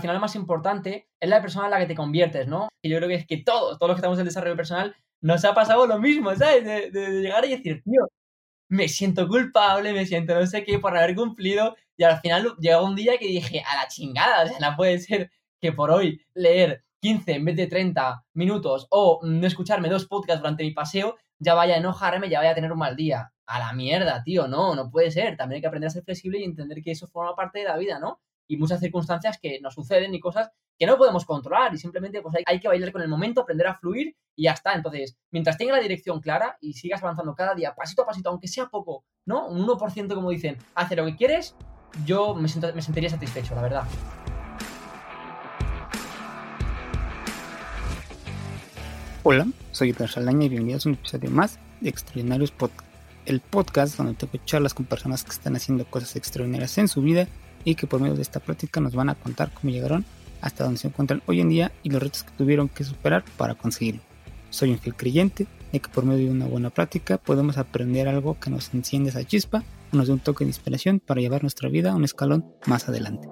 al final lo más importante es la persona en la que te conviertes, ¿no? Y yo creo que es que todos, todos los que estamos en desarrollo personal, nos ha pasado lo mismo, ¿sabes? De, de llegar y decir, tío, me siento culpable, me siento no sé qué por haber cumplido. Y al final llegó un día que dije, a la chingada, o sea, no puede ser que por hoy leer 15 en vez de 30 minutos o no escucharme dos podcasts durante mi paseo, ya vaya a enojarme, ya vaya a tener un mal día. A la mierda, tío, no, no puede ser. También hay que aprender a ser flexible y entender que eso forma parte de la vida, ¿no? Y muchas circunstancias que nos suceden y cosas que no podemos controlar y simplemente pues hay, hay, que bailar con el momento, aprender a fluir y ya está. Entonces, mientras tenga la dirección clara y sigas avanzando cada día, pasito a pasito, aunque sea poco, ¿no? Un 1% como dicen, hace lo que quieres, yo me, me sentiría satisfecho, la verdad. Hola, soy Edgar Salaña y bienvenidos a un episodio más de Extraordinarios Podcast, el podcast donde tengo charlas con personas que están haciendo cosas extraordinarias en su vida y que por medio de esta práctica nos van a contar cómo llegaron hasta donde se encuentran hoy en día y los retos que tuvieron que superar para conseguirlo. Soy un fiel creyente de que por medio de una buena práctica podemos aprender algo que nos enciende esa chispa o nos dé un toque de inspiración para llevar nuestra vida a un escalón más adelante.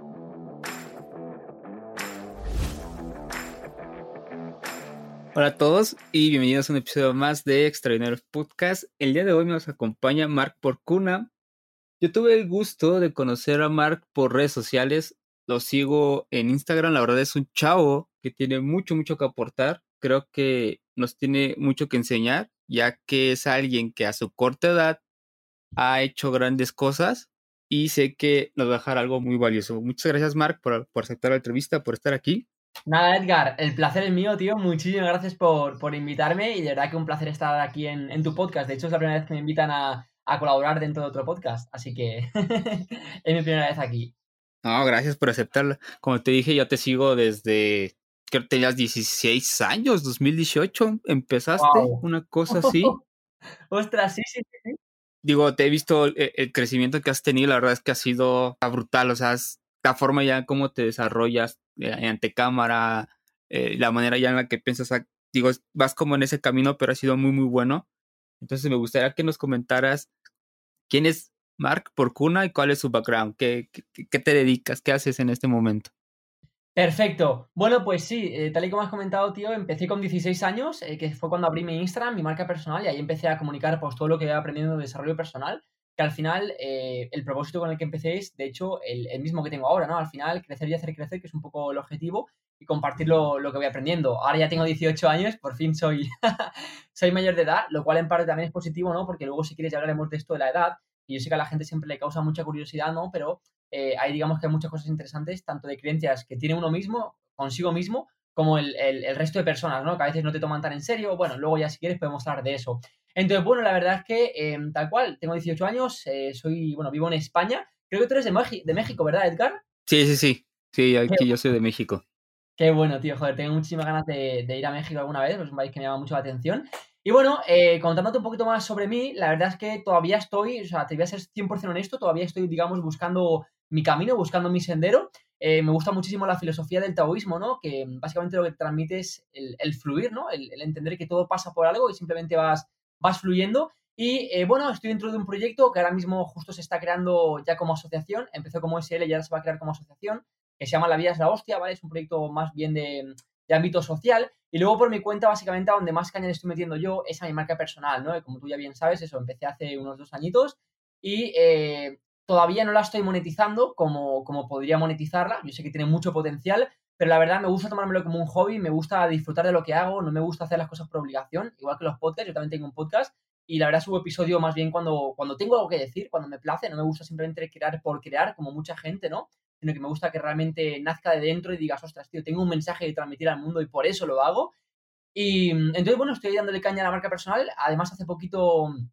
Hola a todos y bienvenidos a un episodio más de Extraordinarios Podcast. El día de hoy nos acompaña Mark Porcuna. Yo tuve el gusto de conocer a Mark por redes sociales lo sigo en Instagram, la verdad es un chavo que tiene mucho, mucho que aportar. Creo que nos tiene mucho que enseñar, ya que es alguien que a su corta edad ha hecho grandes cosas y sé que nos va a dejar algo muy valioso. Muchas gracias, Mark, por, aceptar la entrevista, por estar aquí. Nada, Edgar, el placer es mío, tío. Muchísimas gracias por, por invitarme y de verdad que un placer estar aquí en, en, tu podcast. De hecho, es la primera vez que me invitan a, a colaborar dentro de otro podcast, así que es mi primera vez aquí. No, gracias por aceptarla. Como te dije, yo te sigo desde que tenías 16 años, 2018, empezaste una cosa así. Ostras, sí, sí, sí. Digo, te he visto el, crecimiento que has tenido, la verdad es que ha sido brutal, o sea, la forma ya como te desarrollas eh, ante cámara, eh, la manera ya en la que piensas, digo, vas como en ese camino, pero ha sido muy, muy bueno. Entonces me gustaría que nos comentaras quién es Mark Porcuna y cuál es su background, ¿Qué, te dedicas, qué haces en este momento. Perfecto. Bueno, pues sí, eh, tal y como has comentado, tío, empecé con 16 años, eh, que fue cuando abrí mi Instagram, mi marca personal, y ahí empecé a comunicar pues, todo lo que iba aprendiendo de desarrollo personal, que al final eh, el propósito con el que empecé es, de hecho, el, mismo que tengo ahora, ¿no? Al final, crecer y hacer crecer, que es un poco el objetivo, y compartir lo, lo que voy aprendiendo. Ahora ya tengo 18 años, por fin soy, soy mayor de edad, lo cual en parte también es positivo, ¿no? Porque luego si quieres ya hablaremos de esto de la edad, y yo sé que a la gente siempre le causa mucha curiosidad, ¿no? Pero eh, ahí digamos que hay muchas cosas interesantes, tanto de creencias que tiene uno mismo, consigo mismo, como el, resto de personas, ¿no? Que a veces no te toman tan en serio. Bueno, luego ya si quieres podemos hablar de eso. Entonces, bueno, la verdad es que em, tal cual, tengo 18 años, eh, soy, bueno, vivo en España. Creo que tú eres de, de México, ¿verdad, Edgar? Sí, sí, sí. Sí, aquí yo soy de México. Qué bueno, tío, joder, tengo muchísimas ganas de, de, ir a México alguna vez, es un país que me llama mucho la atención. Y bueno, eh, contándote un poquito más sobre mí, la verdad es que todavía estoy, o sea, te voy a ser 100% honesto, todavía estoy, digamos, buscando mi camino, buscando mi sendero. Eh, me gusta muchísimo la filosofía del taoísmo, ¿no? Que básicamente lo que transmite es el, fluir, ¿no? El, entender que todo pasa por algo y simplemente vas, vas fluyendo. Y eh, bueno, estoy dentro de un proyecto que ahora mismo justo se está creando ya como asociación. Empezó como SL y ahora se va a crear como asociación, que se llama La Vida es la Hostia, ¿vale? Es un proyecto más bien de, de ámbito social. Y luego por mi cuenta, básicamente, a donde más caña le estoy metiendo yo es a mi marca personal, ¿no? Como tú ya bien sabes, eso empecé hace unos dos añitos y eh, todavía no la estoy monetizando como, como podría monetizarla. Yo sé que tiene mucho potencial, pero la verdad me gusta tomármelo como un hobby, me gusta disfrutar de lo que hago, no me gusta hacer las cosas por obligación, igual que los podcasts, yo también tengo un podcast y la verdad subo episodio más bien cuando, cuando tengo algo que decir, cuando me place, no me gusta simplemente crear por crear, como mucha gente, ¿no? sino que me gusta que realmente nazca de dentro y digas, ostras, tío, tengo un mensaje que transmitir al mundo y por eso lo hago. Y mm, entonces, bueno, estoy dándole caña a la marca personal. Además, hace poquito mm,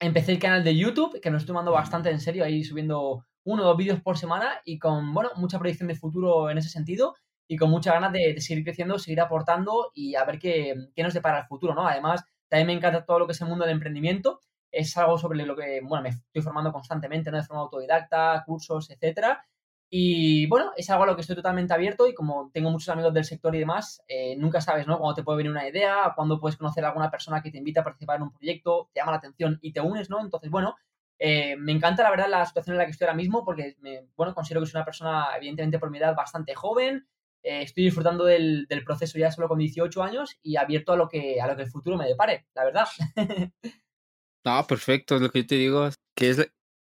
empecé el canal de YouTube, que me estoy tomando bastante en serio, ahí subiendo uno o dos vídeos por semana y con, bueno, mucha proyección de futuro en ese sentido y con mucha ganas de, seguir creciendo, seguir aportando y a ver qué, qué, nos depara el futuro, ¿no? Además, también me encanta todo lo que es el mundo del emprendimiento. Es algo sobre lo que, bueno, me estoy formando constantemente, ¿no? De forma autodidacta, cursos, etcétera. Y bueno, es algo a lo que estoy totalmente abierto y como tengo muchos amigos del sector y demás, eh, nunca sabes, ¿no? Cuándo te puede venir una idea, cuándo puedes conocer a alguna persona que te invita a participar en un proyecto, te llama la atención y te unes, ¿no? Entonces, bueno, eh, me encanta la verdad la situación en la que estoy ahora mismo porque, me, bueno, considero que soy una persona, evidentemente por mi edad, bastante joven, eh, estoy disfrutando del, proceso ya solo con 18 años y abierto a lo que, a lo que el futuro me depare, la verdad. no, perfecto, lo que yo te digo, que es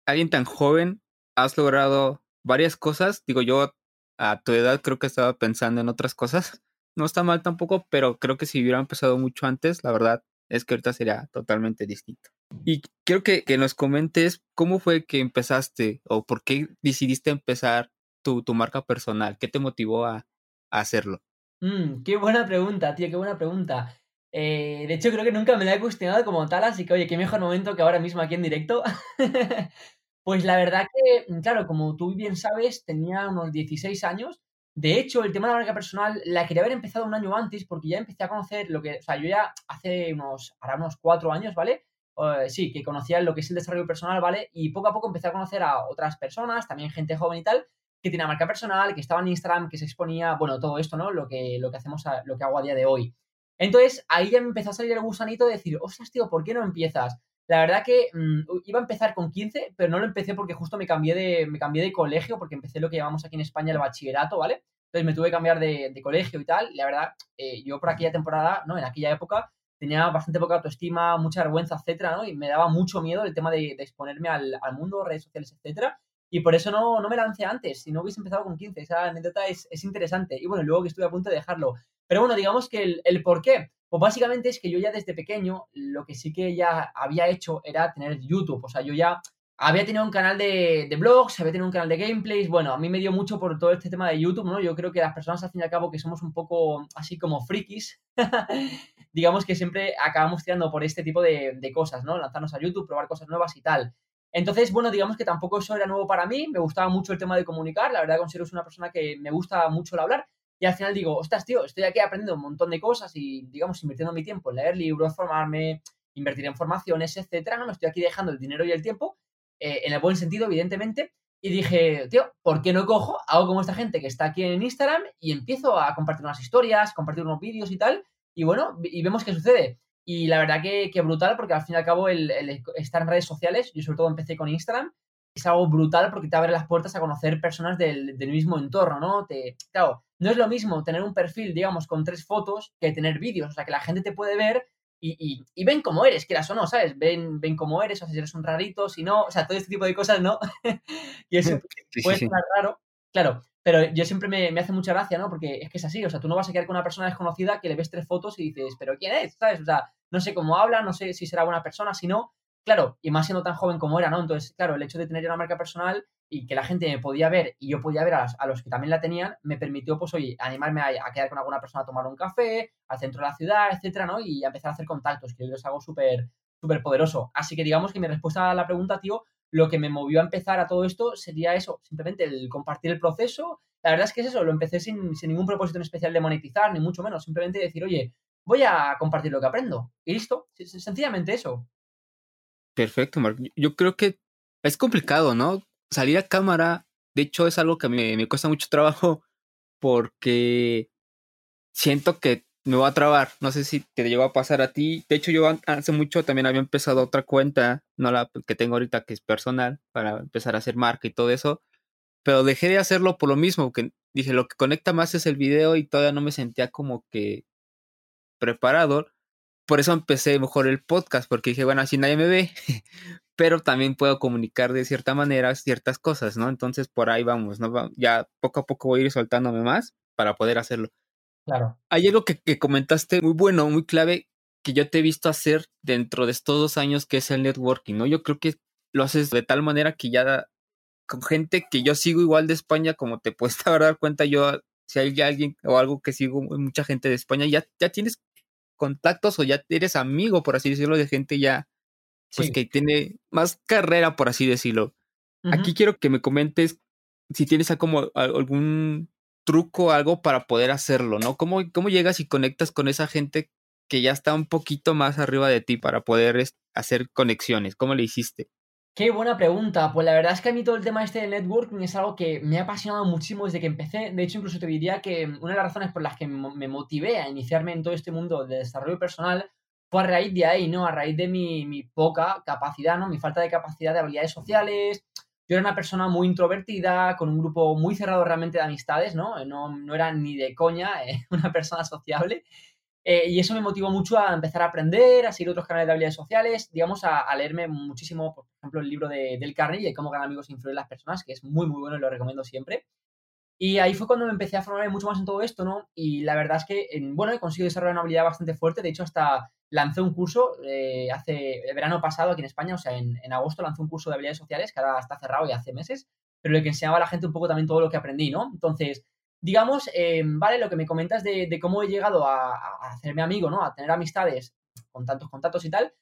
alguien tan joven, has logrado varias cosas, digo yo a tu edad creo que estaba pensando en otras cosas, no está mal tampoco, pero creo que si hubiera empezado mucho antes, la verdad es que ahorita sería totalmente distinto. Y quiero que, nos comentes cómo fue que empezaste o por qué decidiste empezar tu, tu marca personal, qué te motivó a, hacerlo. Mm, qué buena pregunta, tío, qué buena pregunta. Eh, de hecho, creo que nunca me la he cuestionado como tal, así que, oye, qué mejor momento que ahora mismo aquí en directo. pues la verdad que, mm, claro, como tú bien sabes, tenía unos 16 años de hecho, el tema de la marca personal la quería haber empezado un año antes porque ya empecé a conocer lo que, o sea, yo ya hace unos, ahora unos cuatro años, ¿vale? Eh, sí, que conocía lo que es el desarrollo personal, ¿vale? Y poco a poco empecé a conocer a otras personas, también gente joven y tal, que tiene marca personal, que estaba en Instagram, que se exponía, bueno, todo esto, ¿no? Lo que, lo que hacemos, lo que hago a día de hoy. Entonces, ahí ya me empezó a salir el gusanito de decir, ostras, tío, ¿por qué no empiezas? La verdad que mm, iba a empezar con 15, pero no lo empecé porque justo me cambié de, me cambié de colegio, porque empecé lo que llamamos aquí en España el bachillerato, ¿vale? Entonces me tuve que cambiar de, colegio y tal. la verdad, eh, yo por aquella temporada, ¿no? En aquella época, tenía bastante poca autoestima, mucha vergüenza, etcétera, ¿no? Y me daba mucho miedo el tema de, exponerme al, mundo, redes sociales, etcétera. Y por eso no, no me lancé antes, si no hubiese empezado con 15. Esa anécdota es, es interesante. Y bueno, luego que estuve a punto de dejarlo. Pero bueno, digamos que el, el por qué. Pues básicamente es que yo ya desde pequeño lo que sí que ya había hecho era tener YouTube. O sea, yo ya había tenido un canal de, de, blogs, había tenido un canal de gameplays. Bueno, a mí me dio mucho por todo este tema de YouTube, ¿no? Yo creo que las personas, al fin y al cabo, que somos un poco así como frikis, digamos que siempre acabamos tirando por este tipo de, de, cosas, ¿no? Lanzarnos a YouTube, probar cosas nuevas y tal. Entonces, bueno, digamos que tampoco eso era nuevo para mí. Me gustaba mucho el tema de comunicar. La verdad, considero que una persona que me gusta mucho el hablar. Y al final digo, ostras, tío, estoy aquí aprendiendo un montón de cosas y, digamos, invirtiendo mi tiempo en leer libros, formarme, invertir en formaciones, etcétera. No me estoy aquí dejando el dinero y el tiempo, eh, en el buen sentido, evidentemente. Y dije, tío, ¿por qué no cojo? Hago como esta gente que está aquí en Instagram y empiezo a compartir unas historias, compartir unos vídeos y tal. Y bueno, y vemos qué sucede. Y la verdad que, que brutal, porque al fin y al cabo el, el, estar en redes sociales, yo sobre todo empecé con Instagram, es algo brutal porque te abre las puertas a conocer personas del, del mismo entorno, ¿no? Te, claro, no es lo mismo tener un perfil, digamos, con tres fotos que tener vídeos. O sea, que la gente te puede ver y, y, ven cómo eres, quieras o no, ¿sabes? Ven, ven cómo eres, o si eres un rarito, si no, o sea, todo este tipo de cosas, ¿no? y eso puede ser raro, claro, pero yo siempre me, me, hace mucha gracia, ¿no? Porque es que es así, o sea, tú no vas a quedar con una persona desconocida que le ves tres fotos y dices, ¿pero quién es? ¿Sabes? O sea, no sé cómo habla, no sé si será buena persona, si no, claro, y más siendo tan joven como era, ¿no? Entonces, claro, el hecho de tener una marca personal y que la gente me podía ver y yo podía ver a, los que también la tenían, me permitió, pues, oye, animarme a, quedar con alguna persona a tomar un café, al centro de la ciudad, etcétera, ¿no? Y a empezar a hacer contactos, que es algo súper, súper poderoso. Así que digamos que mi respuesta a la pregunta, tío, lo que me movió a empezar a todo esto sería eso, simplemente el compartir el proceso. La verdad es que es eso, lo empecé sin, sin ningún propósito en especial de monetizar, ni mucho menos, simplemente decir, oye, voy a compartir lo que aprendo. Y listo, sencillamente eso. Perfecto, Mark. Yo creo que es complicado, ¿no? Salir a cámara, de hecho, es algo que me, me cuesta mucho trabajo porque siento que me voy a trabar. No sé si te llegó a pasar a ti. De hecho, yo hace mucho también había empezado otra cuenta, no la que tengo ahorita, que es personal, para empezar a hacer marca y todo eso. Pero dejé de hacerlo por lo mismo, que dije, lo que conecta más es el video y todavía no me sentía como que preparado por eso empecé mejor el podcast, porque dije, bueno, así nadie me ve, pero también puedo comunicar de cierta manera ciertas cosas, ¿no? Entonces por ahí vamos, ¿no? Ya poco a poco voy a ir soltándome más para poder hacerlo. Claro. Hay algo que, que comentaste muy bueno, muy clave, que yo te he visto hacer dentro de estos dos años, que es el networking, ¿no? Yo creo que lo haces de tal manera que ya con gente que yo sigo igual de España, como te puedes dar cuenta, yo, si hay alguien o algo que sigo, mucha gente de España, ya, ya tienes contactos o ya eres amigo, por así decirlo, de gente ya, pues que tiene más carrera, por así decirlo. Aquí quiero que me comentes si tienes como algún truco algo para poder hacerlo, ¿no? ¿Cómo, ¿Cómo llegas y conectas con esa gente que ya está un poquito más arriba de ti para poder hacer conexiones? ¿Cómo le hiciste? Qué buena pregunta. Pues la verdad es que a mí todo el tema este del networking es algo que me ha apasionado muchísimo desde que empecé. De hecho, incluso te diría que una de las razones por las que me motivé a iniciarme en todo este mundo de desarrollo personal fue a raíz de ahí, ¿no? A raíz de mi, mi poca capacidad, ¿no? Mi falta de capacidad de habilidades sociales, yo era una persona muy introvertida, con un grupo muy cerrado realmente de amistades, ¿no? No, no era ni de coña eh, una persona sociable. Eh, y eso me motivó mucho a empezar a aprender, a seguir otros canales de habilidades sociales, digamos, a, leerme muchísimo, por ejemplo, el libro de, del Carnegie, de cómo ganar amigos e influir en las personas, que es muy, muy bueno y lo recomiendo siempre. Y ahí fue cuando me empecé a formarme mucho más en todo esto, ¿no? Y la verdad es que, bueno, he conseguido desarrollar una habilidad bastante fuerte. De hecho, hasta lancé un curso eh, hace el verano pasado aquí en España, o sea, en, agosto lancé un curso de habilidades sociales que ahora está cerrado y hace meses, pero el que enseñaba a la gente un poco también todo lo que aprendí, ¿no? Entonces, digamos, eh, vale, lo que me comentas de, cómo he llegado a, hacerme amigo, ¿no? A tener amistades con tantos contactos y tal.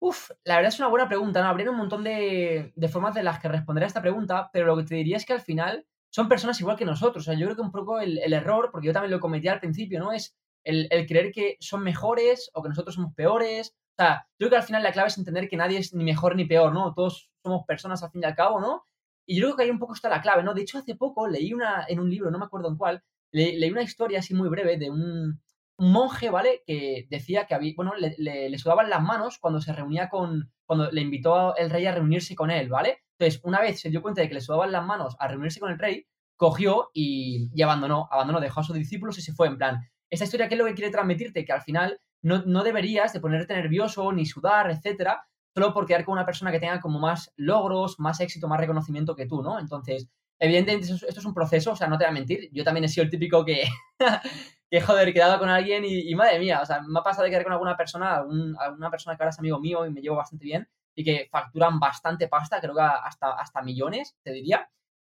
Uf, la verdad es una buena pregunta, ¿no? Habría un montón de, de formas de las que responder a esta pregunta, pero lo que te diría es que al final son personas igual que nosotros. O sea, yo creo que un poco el, error, porque yo también lo cometí al principio, ¿no? Es el, creer que son mejores o que nosotros somos peores. O sea, yo creo que al final la clave es entender que nadie es ni mejor ni peor, ¿no? Todos somos personas al fin y al cabo, ¿no? Y yo creo que ahí un poco está la clave, ¿no? De hecho, hace poco leí una, en un libro, no me acuerdo en cuál, leí una historia así muy breve de un, monje, ¿vale? Que decía que había, bueno, le, le, sudaban las manos cuando se reunía con, cuando le invitó el rey a reunirse con él, ¿vale? Entonces, una vez se dio cuenta de que le sudaban las manos a reunirse con el rey, cogió y, abandonó, abandonó, dejó a sus discípulos y se fue en plan. Esta historia, ¿qué es lo que quiere transmitirte? Que al final no, no deberías de ponerte nervioso, ni sudar, etcétera, solo por quedar con una persona que tenga como más logros, más éxito, más reconocimiento que tú, ¿no? Entonces, evidentemente esto es un proceso, o sea, no te voy a mentir, yo también he sido el típico que, que joder, quedado con alguien y, madre mía, o sea, me ha pasado de quedar con alguna persona, alguna persona que ahora es amigo mío y me llevo bastante bien y que facturan bastante pasta, creo que hasta, hasta millones, te diría,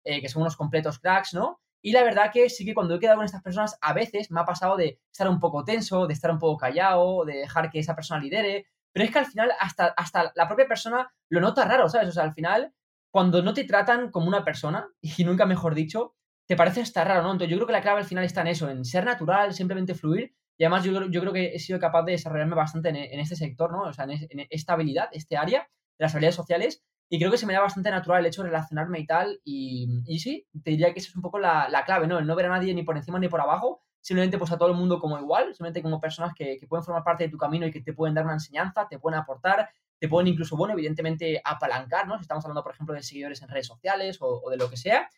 eh, que son unos completos cracks, ¿no? Y la verdad que sí que cuando he quedado con estas personas, a veces me ha pasado de estar un poco tenso, de estar un poco callado, de dejar que esa persona lidere, pero es que al final hasta, hasta la propia persona lo nota raro, ¿sabes? O sea, al final, cuando no te tratan como una persona, y nunca mejor dicho, te parece hasta raro, ¿no? Entonces yo creo que la clave al final está en eso, en ser natural, simplemente fluir, y además yo, yo creo que he sido capaz de desarrollarme bastante en, este sector, ¿no? O sea, en, en, esta habilidad, este área de las habilidades sociales, y creo que se me da bastante natural el hecho de relacionarme y tal. Y, y sí, te diría que eso es un poco la, la, clave, ¿no? El no ver a nadie ni por encima ni por abajo, simplemente pues a todo el mundo como igual, simplemente como personas que, que, pueden formar parte de tu camino y que te pueden dar una enseñanza, te pueden aportar, te pueden incluso, bueno, evidentemente apalancar, ¿no? Si estamos hablando, por ejemplo, de seguidores en redes sociales o, o de lo que sea.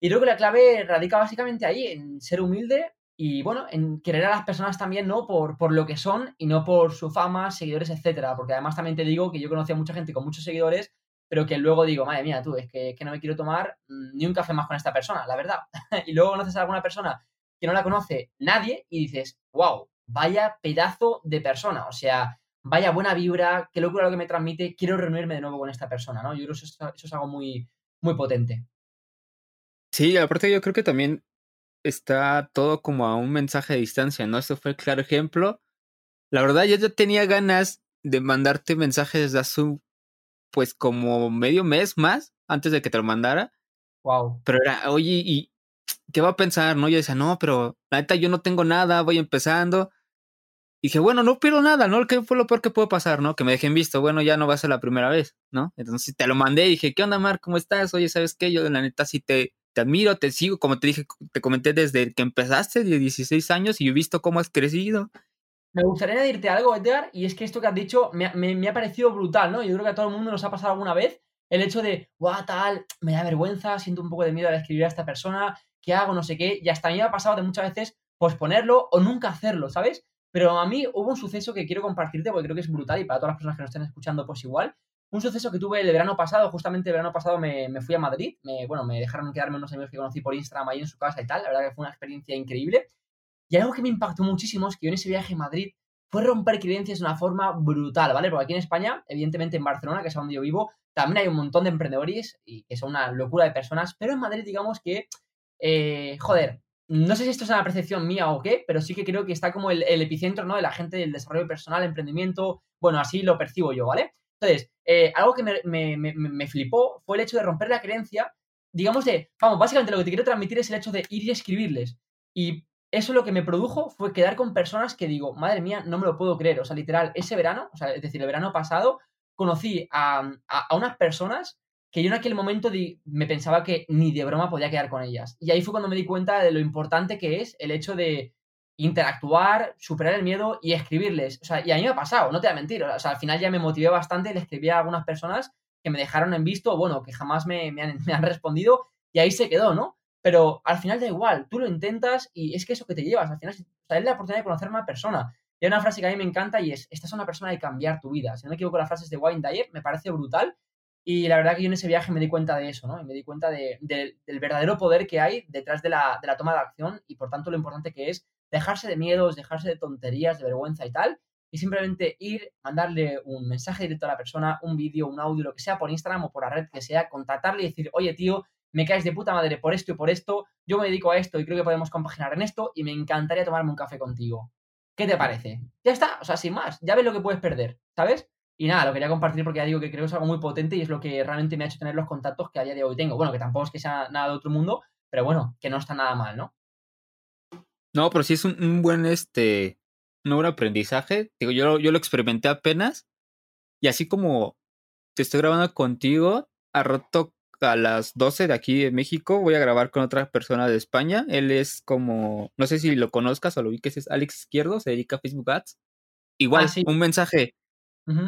Y creo que la clave radica básicamente ahí, en ser humilde y, bueno, en querer a las personas también, ¿no? Por, por lo que son y no por su fama, seguidores, etcétera. Porque además también te digo que yo conocí a mucha gente con muchos seguidores pero que luego digo, madre mía, tú, es que, no me quiero tomar ni un café más con esta persona, la verdad. y luego conoces a alguna persona que no la conoce nadie y dices, wow, vaya pedazo de persona, o sea, vaya buena vibra, qué locura lo que me transmite, quiero reunirme de nuevo con esta persona, ¿no? Yo creo que eso, es algo muy, muy potente. Sí, aparte yo creo que también está todo como a un mensaje de distancia, ¿no? Esto fue el claro ejemplo. La verdad, yo ya tenía ganas de mandarte mensajes desde hace pues como medio mes más antes de que te lo mandara. Wow. Pero era, oye, ¿y qué va a pensar? No, yo decía, no, pero la neta yo no tengo nada, voy empezando. Y dije, bueno, no pierdo nada, ¿no? ¿Qué fue lo peor que puede pasar, no? Que me dejen visto, bueno, ya no va a ser la primera vez, ¿no? Entonces te lo mandé y dije, ¿qué onda, Mar? ¿Cómo estás? Oye, ¿sabes qué? Yo la neta sí te, te admiro, te sigo, como te dije, te comenté desde que empezaste, de 16 años, y he visto cómo has crecido. Me gustaría añadirte algo, Edgar, y es que esto que has dicho me, ha parecido brutal, ¿no? Yo creo que a todo el mundo nos ha pasado alguna vez el hecho de, guau, tal, me da vergüenza, siento un poco de miedo al escribir a esta persona, ¿qué hago? No sé qué, y hasta a mí me ha pasado de muchas veces posponerlo o nunca hacerlo, ¿sabes? Pero a mí hubo un suceso que quiero compartirte porque creo que es brutal y para todas las personas que nos estén escuchando, pues igual. Un suceso que tuve el verano pasado, justamente el verano pasado me, fui a Madrid, bueno, me dejaron quedarme unos amigos que conocí por Instagram ahí en su casa y tal, la verdad que fue una experiencia increíble. Y algo que me impactó muchísimo es que yo en ese viaje a Madrid fue romper creencias de una forma brutal, ¿vale? Porque aquí en España, evidentemente en Barcelona, que es donde yo vivo, también hay un montón de emprendedores y que son una locura de personas, pero en Madrid digamos que, eh, joder, no sé si esto es una percepción mía o qué, pero sí que creo que está como el, epicentro, ¿no? De la gente del desarrollo personal, emprendimiento, bueno, así lo percibo yo, ¿vale? Entonces, eh, algo que me, me, me, me, flipó fue el hecho de romper la creencia, digamos de, vamos, básicamente lo que te quiero transmitir es el hecho de ir y escribirles. Y eso lo que me produjo fue quedar con personas que digo, madre mía, no me lo puedo creer. O sea, literal, ese verano, o sea, es decir, el verano pasado, conocí a, a, unas personas que yo en aquel momento me pensaba que ni de broma podía quedar con ellas. Y ahí fue cuando me di cuenta de lo importante que es el hecho de interactuar, superar el miedo y escribirles. O sea, y a mí me ha pasado, no te voy a mentir. O sea, al final ya me motivé bastante, le escribí a algunas personas que me dejaron en visto, bueno, que jamás me, me, han, me han respondido y ahí se quedó, ¿no? Pero al final da igual, tú lo intentas y es que eso que te llevas, al final o sea, es la oportunidad de conocer a una persona. Y hay una frase que a mí me encanta y es, esta es una persona de cambiar tu vida. Si no me equivoco, las frases de Wayne Dyer me parece brutal. Y la verdad que yo en ese viaje me di cuenta de eso, ¿no? Y me di cuenta de, del verdadero poder que hay detrás de la, de la toma de acción y por tanto lo importante que es dejarse de miedos, dejarse de tonterías, de vergüenza y tal, y simplemente ir, mandarle un mensaje directo a la persona, un vídeo, un audio, lo que sea por Instagram o por la red que sea, contactarle y decir, oye tío, me caes de puta madre por esto y por esto, yo me dedico a esto y creo que podemos compaginar en esto y me encantaría tomarme un café contigo. ¿Qué te parece? Ya está, o sea, sin más, ya ves lo que puedes perder, ¿sabes? Y nada, lo quería compartir porque ya digo que creo que es algo muy potente y es lo que realmente me ha hecho tener los contactos que a día de hoy tengo. Bueno, que tampoco es que sea nada de otro mundo, pero bueno, que no está nada mal, ¿no? No, pero sí es un, buen, este, un buen aprendizaje. Digo, yo, yo lo experimenté apenas y así como te estoy grabando contigo, a rato a las 12 de aquí de México voy a grabar con otra persona de España. Él es como, no sé si lo conozcas o lo vi que es Alex Izquierdo, se dedica a Facebook Ads. Igual, ah, un mensaje.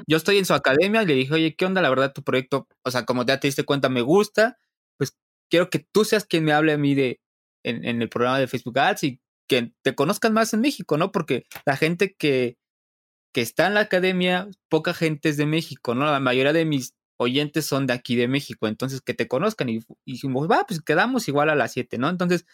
Yo estoy en su academia y le dije, oye, ¿qué onda? La verdad, tu proyecto, o sea, como ya te diste cuenta, me gusta. Pues quiero que tú seas quien me hable a mí de en, en el programa de Facebook Ads y que te conozcan más en México, ¿no? Porque la gente que, que está en la academia, poca gente es de México, ¿no? La mayoría de mis oyentes son de aquí de México, entonces que te conozcan y, dijimos, va, pues quedamos igual a las 7, ¿no? Entonces,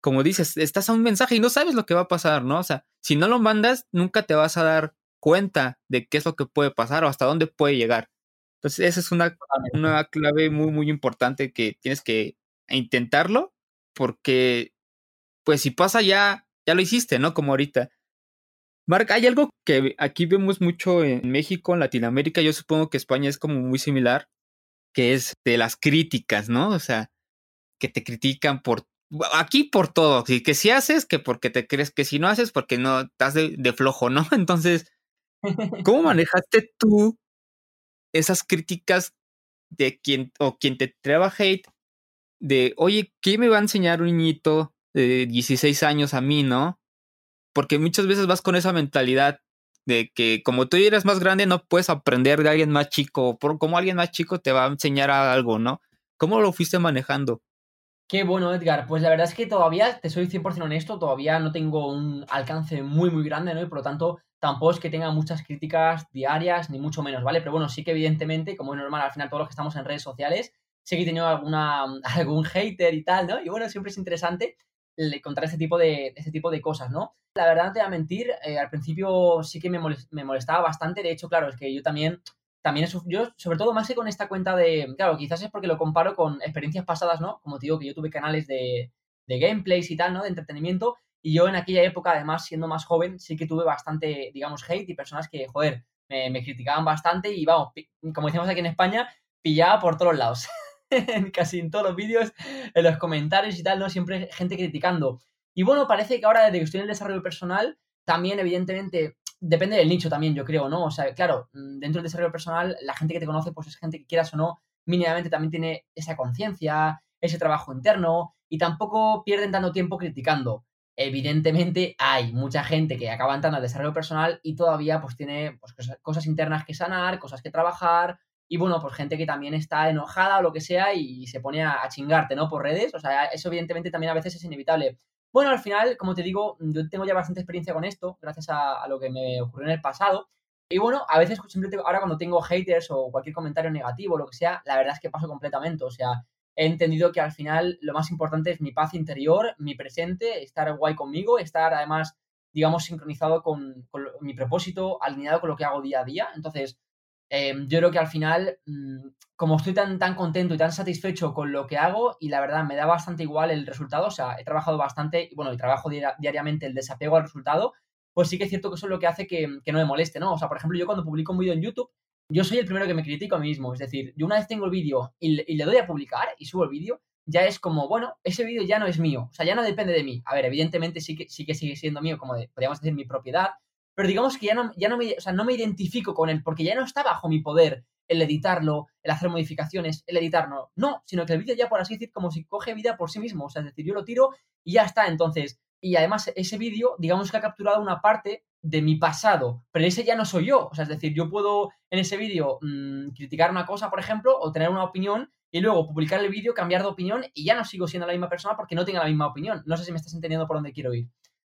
como dices, estás a un mensaje y no sabes lo que va a pasar, ¿no? O sea, si no lo mandas, nunca te vas a dar cuenta de qué es lo que puede pasar o hasta dónde puede llegar. Entonces, esa es una, una clave muy, muy importante que tienes que intentarlo, porque, pues si pasa ya, ya lo hiciste, ¿no? Como ahorita. Mark, hay algo que aquí vemos mucho en México, en Latinoamérica, yo supongo que España es como muy similar, que es de las críticas, ¿no? O sea, que te critican por aquí por todo, que si haces, que porque te crees que si no haces, porque no estás de, flojo, ¿no? Entonces, ¿cómo manejaste tú esas críticas de quien o quien te traba hate de, oye, ¿qué me va a enseñar un niñito de 16 años a mí, no? Porque muchas veces vas con esa mentalidad de que como tú eres más grande no puedes aprender de alguien más chico, por como alguien más chico te va a enseñar algo, ¿no? ¿Cómo lo fuiste manejando? Qué bueno, Edgar. Pues la verdad es que todavía, te soy 100% honesto, todavía no tengo un alcance muy, muy grande, ¿no? Y por lo tanto, tampoco es que tenga muchas críticas diarias, ni mucho menos, ¿vale? Pero bueno, sí que evidentemente, como es normal, al final todos los que estamos en redes sociales, sí que he tenido alguna, algún hater y tal, ¿no? Y bueno, siempre es interesante contar ese tipo de, ese tipo de cosas, ¿no? La verdad, no te voy a mentir, eh, al principio sí que me, molestaba bastante, de hecho, claro, es que yo también, también yo, sobre todo más que con esta cuenta de, claro, quizás es porque lo comparo con experiencias pasadas, ¿no? Como te digo, que yo tuve canales de, de gameplays y tal, ¿no? De entretenimiento, y yo en aquella época, además, siendo más joven, sí que tuve bastante, digamos, hate y personas que, joder, me, criticaban bastante y, vamos, como decimos aquí en España, pillaba por todos lados. casi en todos los vídeos, en los comentarios y tal, ¿no? Siempre gente criticando. Y bueno, parece que ahora desde que estoy en el desarrollo personal, también evidentemente depende del nicho también, yo creo, ¿no? O sea, claro, mm, dentro del desarrollo personal, la gente que te conoce, pues es gente que quieras o no, mínimamente también tiene esa conciencia, ese trabajo interno, y tampoco pierden tanto tiempo criticando. Evidentemente hay mucha gente que acaba entrando al desarrollo personal y todavía pues tiene pues, cosas internas que sanar, cosas que trabajar, y bueno, pues gente que también está enojada o lo que sea y se pone a, chingarte, ¿no? Por redes. O sea, eso evidentemente también a veces es inevitable. Bueno, al final, como te digo, yo tengo ya bastante experiencia con esto, gracias a, lo que me ocurrió en el pasado. Y bueno, a veces simplemente ahora cuando tengo haters o cualquier comentario negativo o lo que sea, la verdad es que paso completamente. O sea, he entendido que al final lo más importante es mi paz interior, mi presente, estar guay conmigo, estar además, digamos, sincronizado con mi propósito, alineado con lo que hago día a día. Entonces, Em, yo creo que al final, mm, como estoy tan, tan contento y tan satisfecho con lo que hago, y la verdad me da bastante igual el resultado, o sea, he trabajado bastante, y bueno, y trabajo diariamente el desapego al resultado, pues sí que es cierto que eso es lo que hace que, no me moleste, ¿no? O sea, por ejemplo, yo cuando publico un vídeo en YouTube, yo soy el primero que me critico a mí mismo, es decir, yo una vez tengo el vídeo y, le doy a publicar y subo el vídeo, ya es como, bueno, ese vídeo ya no es mío, o sea, ya no depende de mí. A ver, evidentemente sí que, sí que sigue siendo mío, como podríamos decir, mi propiedad, pero digamos que ya no, ya no, me, o sea, no me identifico con él, porque ya no está bajo mi poder el editarlo, el hacer modificaciones, el editarlo. No, sino que el vídeo ya, por así decir, como si coge vida por sí mismo. O sea, es decir, yo lo tiro y ya está. Entonces, y además ese vídeo, digamos que ha capturado una parte de mi pasado, pero ese ya no soy yo. O sea, es decir, yo puedo en ese vídeo mm, criticar una cosa, por ejemplo, o tener una opinión y luego publicar el vídeo, cambiar de opinión y ya no sigo siendo la misma persona porque no tenga la misma opinión. No sé si me estás entendiendo por dónde quiero ir.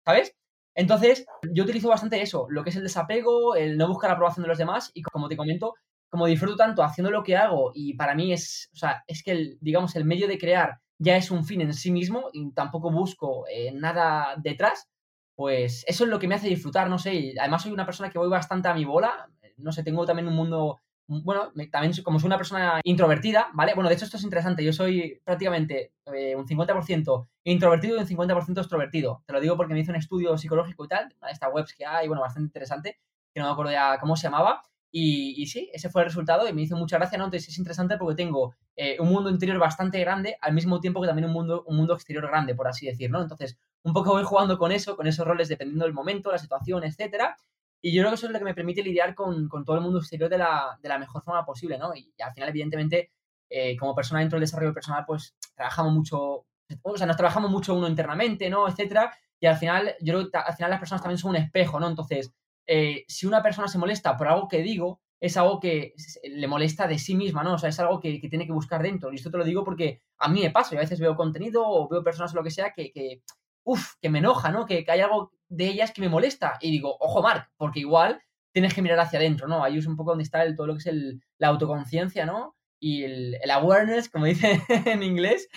¿Sabes? Entonces, yo utilizo bastante eso, lo que es el desapego, el no buscar aprobación de los demás y como te comento, como disfruto tanto haciendo lo que hago y para mí es, o sea, es que el, digamos, el medio de crear ya es un fin en sí mismo y tampoco busco eh, nada detrás, pues eso es lo que me hace disfrutar, no sé, y además soy una persona que voy bastante a mi bola, no sé, tengo también un mundo, bueno, también como soy una persona introvertida, ¿vale? Bueno, de hecho esto es interesante, yo soy prácticamente eh, un 50% introvertido y un 50% extrovertido, te lo digo porque me hice un estudio psicológico y tal, una de estas webs que hay, bueno, bastante interesante, que no me acuerdo ya cómo se llamaba, y, sí, ese fue el resultado y me hizo mucha gracia, ¿no? Entonces es interesante porque tengo eh, un mundo interior bastante grande al mismo tiempo que también un mundo, un mundo exterior grande, por así decirlo, ¿no? Entonces, un poco voy jugando con eso, con esos roles dependiendo del momento, la situación, etcétera. Y yo creo que eso es lo que me permite lidiar con, todo el mundo exterior de la, de la, mejor forma posible, ¿no? Y, al final, evidentemente, eh, como persona dentro del desarrollo personal, pues trabajamos mucho, o sea, nos trabajamos mucho uno internamente, ¿no? Etcétera. Y al final, yo creo que al final las personas también son un espejo, ¿no? Entonces, eh, si una persona se molesta por algo que digo, es algo que le molesta de sí misma, ¿no? O sea, es algo que, tiene que buscar dentro. Y esto te lo digo porque a mí me pasa. Yo a veces veo contenido o veo personas o lo que sea que, que uff, que me enoja, ¿no? Que, hay algo de ellas que me molesta. Y digo, ojo, Mark, porque igual tienes que mirar hacia adentro, ¿no? Ahí es un poco donde está el, todo lo que es el, la autoconciencia, ¿no? Y el, el, awareness, como dice en inglés.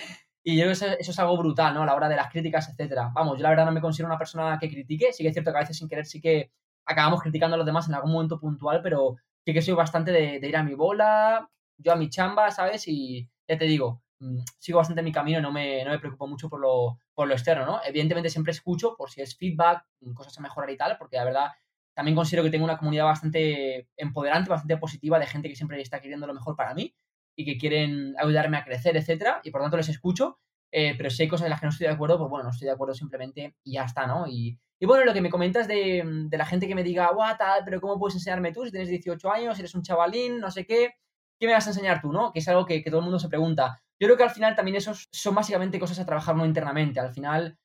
Y yo creo que eso, es algo brutal, ¿no? A la hora de las críticas, etcétera. Vamos, yo la verdad no me considero una persona que critique. Sí que es cierto que a veces sin querer sí que acabamos criticando a los demás en algún momento puntual, pero sí que soy bastante de, ir a mi bola, yo a mi chamba, ¿sabes? Y ya te digo, mm, sigo bastante en mi camino no me, no me preocupo mucho por lo, por lo externo, ¿no? Evidentemente siempre escucho por si es feedback, mm, cosas a mejorar y tal, porque la verdad también considero que tengo una comunidad bastante empoderante, bastante positiva de gente que siempre está queriendo lo mejor para mí y que quieren ayudarme a crecer, etcétera, y por tanto les escucho, eh, pero si hay cosas en las que no estoy de acuerdo, pues bueno, no estoy de acuerdo simplemente y ya está, ¿no? Y, bueno, lo que me comentas de, de la gente que me diga, guau, tal, pero ¿cómo puedes enseñarme tú si tienes 18 años, eres un chavalín, no sé qué? ¿Qué me vas a enseñar tú, no? Que es algo que, todo el mundo se pregunta. Yo creo que al final también esos son básicamente cosas a trabajar no internamente. Al final,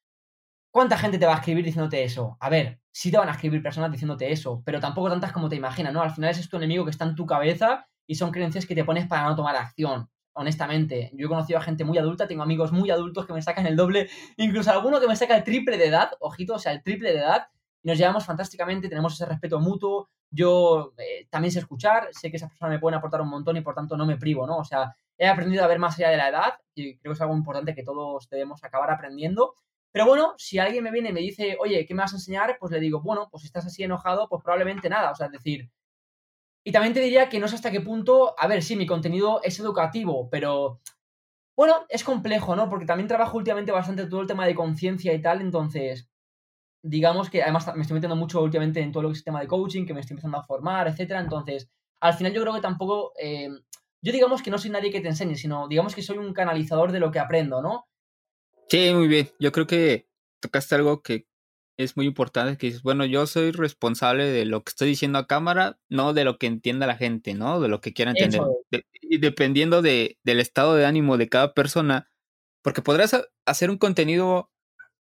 ¿cuánta gente te va a escribir diciéndote eso? A ver, sí te van a escribir personas diciéndote eso, pero tampoco tantas como te imaginas, ¿no? Al final ese es tu enemigo que está en tu cabeza y son creencias que te pones para no tomar acción honestamente. Yo he conocido a gente muy adulta, tengo amigos muy adultos que me sacan el doble, incluso alguno que me saca el triple de edad, ojito, o sea, el triple de edad, nos llevamos fantásticamente, tenemos ese respeto mutuo. Yo eh, también sé escuchar, sé que esas personas me pueden aportar un montón y por tanto no me privo, ¿no? O sea, he aprendido a ver más allá de la edad y creo que es algo importante que todos debemos acabar aprendiendo. Pero bueno, si alguien me viene y me dice, oye, ¿qué me vas a enseñar? Pues le digo, bueno, pues si estás así enojado, pues probablemente nada. O sea, es decir, y también te diría que no sé hasta qué punto, a ver, sí, mi contenido es educativo, pero bueno, es complejo, ¿no? Porque también trabajo últimamente bastante todo el tema de conciencia y tal, entonces digamos que además me estoy metiendo mucho últimamente en todo lo que es el tema de coaching, que me estoy empezando a formar, etcétera. Entonces, al final yo creo que tampoco, eh, yo digamos que no soy nadie que te enseñe, sino digamos que soy un canalizador de lo que aprendo, ¿no? Sí, muy bien. Yo creo que tocaste algo que es muy importante, que dices, bueno, yo soy responsable de lo que estoy diciendo a cámara, no de lo que entienda la gente, ¿no? De lo que quiera entender. y dependiendo de, del estado de ánimo de cada persona, porque podrás hacer un contenido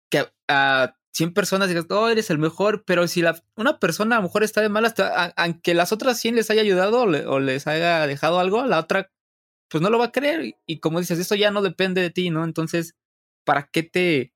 que a 100 personas digas, oh, eres el mejor, pero si la, una persona a lo mejor está de malas, aunque las otras 100 les haya ayudado o, les haya dejado algo, la otra pues no lo va a creer. Y, como dices, eso ya no depende de ti, ¿no? Entonces, ¿para qué te,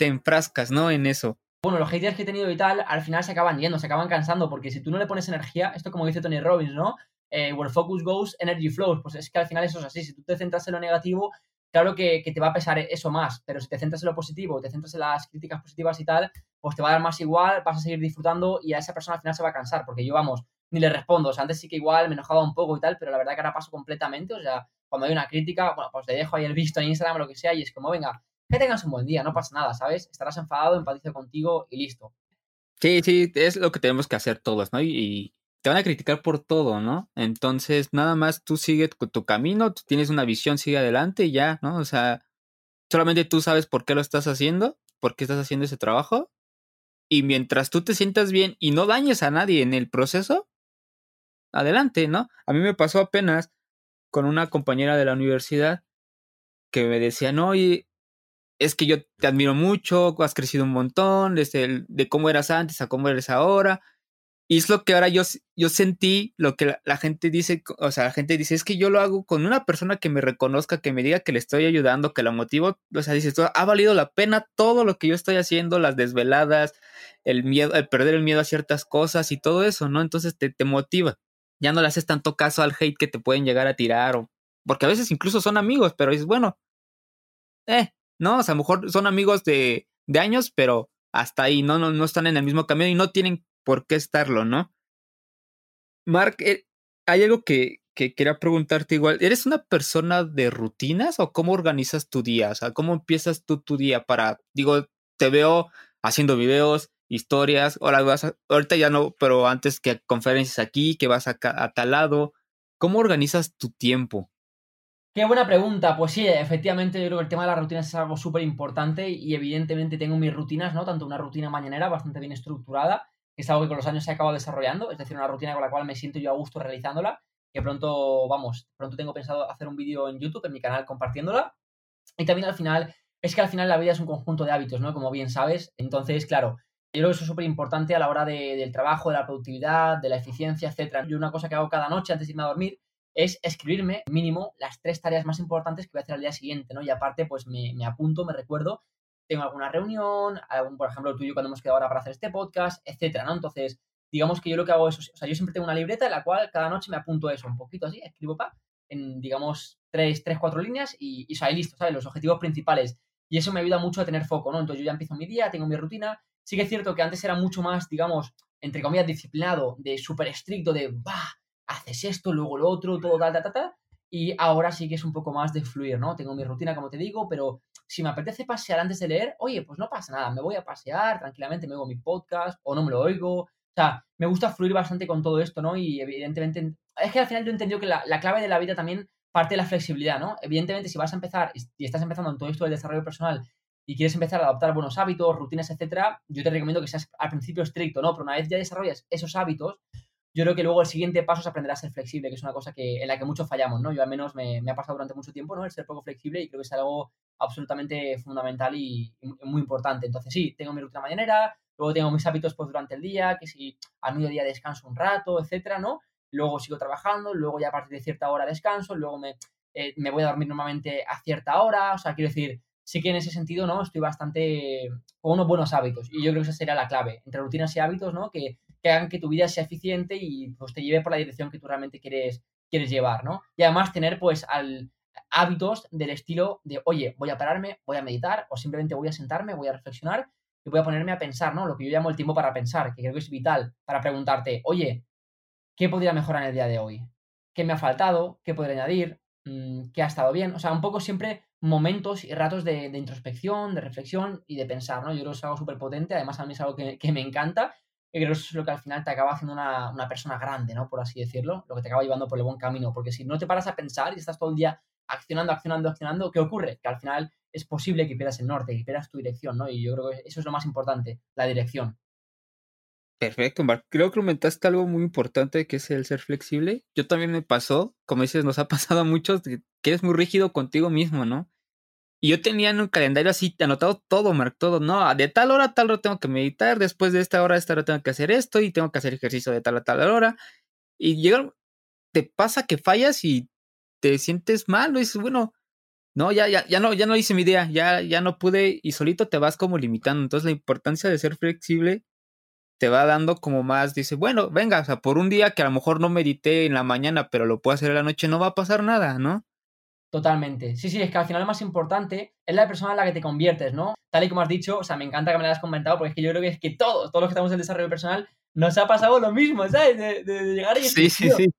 te enfrascas, ¿no? En eso. Bueno, los haters que he tenido y tal, al final se acaban yendo, se acaban cansando, porque si tú no le pones energía, esto como dice Tony Robbins, ¿no? Eh, where focus goes, energy flows. Pues es que al final eso es así. Si tú te centras en lo negativo, claro que, te va a pesar eso más, pero si te centras en lo positivo, te centras en las críticas positivas y tal, pues te va a dar más igual, vas a seguir disfrutando y a esa persona al final se va a cansar, porque yo, vamos, ni le respondo, o sea, antes sí que igual me enojaba un poco y tal, pero la verdad que ahora paso completamente, o sea, cuando hay una crítica, bueno, pues te dejo ahí el visto en Instagram o lo que sea y es como, venga, que tengas un buen día, no pasa nada, ¿sabes? Estarás enfadado, empatizo contigo y listo. Sí, sí, es lo que tenemos que hacer todos, ¿no? y te van a criticar por todo, ¿no? Entonces, nada más tú sigue tu camino, tú tienes una visión, sigue adelante y ya, ¿no? O sea, solamente tú sabes por qué lo estás haciendo, por qué estás haciendo ese trabajo. Y mientras tú te sientas bien y no dañes a nadie en el proceso, adelante, ¿no? A mí me pasó apenas con una compañera de la universidad que me decía, no, y es que yo te admiro mucho, has crecido un montón, desde de cómo eras antes a cómo eres ahora. Y es lo que ahora yo, yo sentí, lo que la, gente dice, o sea, la gente dice, es que yo lo hago con una persona que me reconozca, que me diga que le estoy ayudando, que la motivo, o sea, dices, ha valido la pena todo lo que yo estoy haciendo, las desveladas, el miedo, el perder el miedo a ciertas cosas y todo eso, ¿no? Entonces te, te motiva. Ya no le haces tanto caso al hate que te pueden llegar a tirar, o, porque a veces incluso son amigos, pero dices, bueno, eh, ¿no? O sea, a lo mejor son amigos de, de años, pero hasta ahí, ¿no? ¿no? No están en el mismo camino y no tienen por qué estarlo, ¿no? Mark, eh, hay algo que, que quería preguntarte igual. ¿Eres una persona de rutinas o cómo organizas tu día? O sea, ¿cómo empiezas tú tu día para, digo, te veo haciendo videos, historias, ahora vas ahorita ya no, pero antes que conferencias aquí, que vas a, a tal lado, ¿cómo organizas tu tiempo? Qué buena pregunta. Pues sí, efectivamente, yo creo que el tema de las rutinas es algo súper importante y evidentemente tengo mis rutinas, ¿no? Tanto una rutina mañanera bastante bien estructurada, que es algo que con los años se ha acabado desarrollando, es decir, una rutina con la cual me siento yo a gusto realizándola, que pronto, vamos, pronto tengo pensado hacer un vídeo en YouTube, en mi canal, compartiéndola. Y también al final, es que al final la vida es un conjunto de hábitos, ¿no? Como bien sabes. Entonces, claro, yo creo que eso es súper importante a la hora del trabajo, de la productividad, de la eficiencia, etc. Yo una cosa que hago cada noche antes de irme a dormir es escribirme mínimo las tres tareas más importantes que voy a hacer al día siguiente, ¿no? Y aparte, pues me, apunto, me recuerdo, tengo alguna reunión, algún, por ejemplo, tuyo cuando hemos quedado ahora para hacer este podcast, etcétera, ¿no? Entonces, digamos que yo lo que hago es, o sea, yo siempre tengo una libreta en la cual cada noche me apunto eso, un poquito así, escribo pa, en, digamos, tres, tres, cuatro líneas y, y ahí listo, ¿sabes? Los objetivos principales. Y eso me ayuda mucho a tener foco, ¿no? Entonces yo ya empiezo mi día, tengo mi rutina. Sí que es cierto que antes era mucho más, digamos, entre comillas, disciplinado, de súper estricto, de, bah, haces esto, luego lo otro, todo tal, tal, tal, tal. Y ahora sí que es un poco más de fluir, ¿no? Tengo mi rutina, como te digo, pero si me apetece pasear antes de leer, oye, pues no pasa nada, me voy a pasear tranquilamente, me oigo mi podcast o no me lo oigo. O sea, me gusta fluir bastante con todo esto, ¿no? Y evidentemente, es que al final yo he entendido que la, clave de la vida también parte de la flexibilidad, ¿no? Evidentemente, si vas a empezar y estás empezando en todo esto del desarrollo personal y quieres empezar a adoptar buenos hábitos, rutinas, etcétera, yo te recomiendo que seas al principio estricto, ¿no? Pero una vez ya desarrollas esos hábitos, yo creo que luego el siguiente paso es aprender a ser flexible, que es una cosa que, en la que muchos fallamos, ¿no? Yo al menos me, ha pasado durante mucho tiempo, ¿no? El ser poco flexible y creo que es algo absolutamente fundamental y, muy importante. Entonces sí, tengo mi rutina mañanera, luego tengo mis hábitos pues durante el día, que si al mediodía descanso un rato, etcétera, ¿no? Luego sigo trabajando, luego ya a partir de cierta hora descanso, luego me, eh, me voy a dormir normalmente a cierta hora, o sea, quiero decir, sí que en ese sentido, ¿no? Estoy bastante con unos buenos hábitos y yo creo que esa sería la clave, entre rutinas y hábitos, ¿no? Que que hagan que tu vida sea eficiente y pues te lleve por la dirección que tú realmente quieres, quieres llevar, ¿no? Y además tener pues al, hábitos del estilo de, oye, voy a pararme, voy a meditar o simplemente voy a sentarme, voy a reflexionar y voy a ponerme a pensar, ¿no? Lo que yo llamo el tiempo para pensar, que creo que es vital para preguntarte, oye, ¿qué podría mejorar en el día de hoy? ¿Qué me ha faltado? ¿Qué podría añadir? Mm, ¿Qué ha estado bien? O sea, un poco siempre momentos y ratos de, introspección, de reflexión y de pensar, ¿no? Yo creo que es algo súper potente, además a mí es algo que, que me encanta y creo que eso es lo que al final te acaba haciendo una, una, persona grande, ¿no? Por así decirlo, lo que te acaba llevando por el buen camino. Porque si no te paras a pensar y estás todo el día accionando, accionando, accionando, ¿qué ocurre? Que al final es posible que pierdas el norte, que pierdas tu dirección, ¿no? Y yo creo que eso es lo más importante, la dirección. Perfecto, Mark. Creo que comentaste algo muy importante que es el ser flexible. Yo también me pasó, como dices, nos ha pasado a muchos, que eres muy rígido contigo mismo, ¿no? Y yo tenía en un calendario así anotado todo, Mark, todo. No, de tal hora a tal hora tengo que meditar, después de esta hora a esta hora tengo que hacer esto y tengo que hacer ejercicio de tal a tal hora. Y llega, te pasa que fallas y te sientes mal, dices, bueno, no, ya, ya, ya no, ya no hice mi idea, ya, ya no pude y solito te vas como limitando. Entonces la importancia de ser flexible te va dando como más, dice, bueno, venga, o sea, por un día que a lo mejor no medité en la mañana, pero lo puedo hacer en la noche, no va a pasar nada, ¿no? Totalmente. Sí, sí, es que al final lo más importante es la persona en la que te conviertes, ¿no? Tal y como has dicho, o sea, me encanta que me lo hayas comentado porque es que yo creo que es que todos, todos los que estamos en desarrollo personal, nos ha pasado lo mismo, ¿sabes? De, llegar y decir, sí, sí,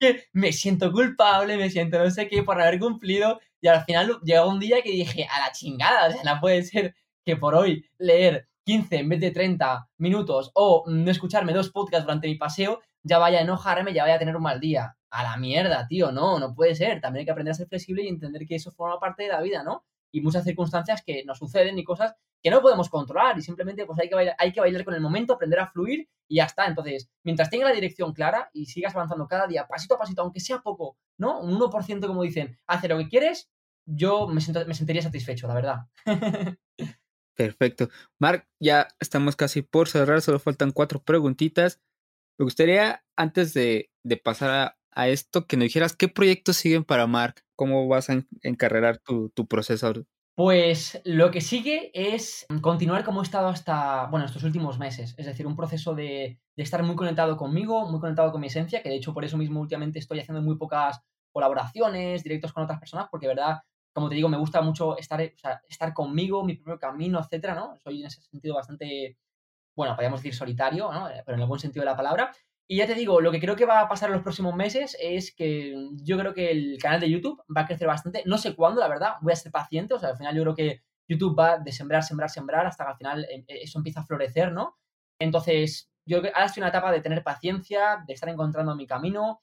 sí. me siento culpable, me siento no sé qué por haber cumplido y al final llegó un día que dije, a la chingada, o sea, no puede ser que por hoy leer 15 en vez de 30 minutos o no escucharme dos podcasts durante mi paseo ya vaya a enojarme, ya vaya a tener un mal día a la mierda, tío, no, no puede ser. También hay que aprender a ser flexible y entender que eso forma parte de la vida, ¿no? Y muchas circunstancias que nos suceden y cosas que no podemos controlar y simplemente pues hay que bailar, hay que bailar con el momento, aprender a fluir y ya está. Entonces, mientras tenga la dirección clara y sigas avanzando cada día, pasito a pasito, aunque sea poco, ¿no? Un 1% como dicen, hace lo que quieres, yo me, me sentiría satisfecho, la verdad. Perfecto. Mark, ya estamos casi por cerrar, solo faltan cuatro preguntitas. Me gustaría, antes de, pasar a, esto, que nos dijeras qué proyectos siguen para Mark, cómo vas a encarrerar tu, tu proceso. Pues lo que sigue es continuar como he estado hasta, bueno, estos últimos meses. Es decir, un proceso de, de estar muy conectado conmigo, muy conectado con mi esencia, que de hecho por eso mismo últimamente estoy haciendo muy pocas colaboraciones, directos con otras personas, porque verdad como te digo, me gusta mucho estar, estar conmigo, mi propio camino, etcétera, ¿no? Soy en ese sentido bastante, bueno, podríamos decir solitario, ¿no? Pero en el buen sentido de la palabra. Y ya te digo, lo que creo que va a pasar en los próximos meses es que yo creo que el canal de YouTube va a crecer bastante. No sé cuándo, la verdad, voy a ser paciente. O sea, al final yo creo que YouTube va de sembrar, sembrar, sembrar hasta que al final eh, eso empieza a florecer, ¿no? Entonces, yo ahora estoy en una etapa de tener paciencia, de estar encontrando mi camino,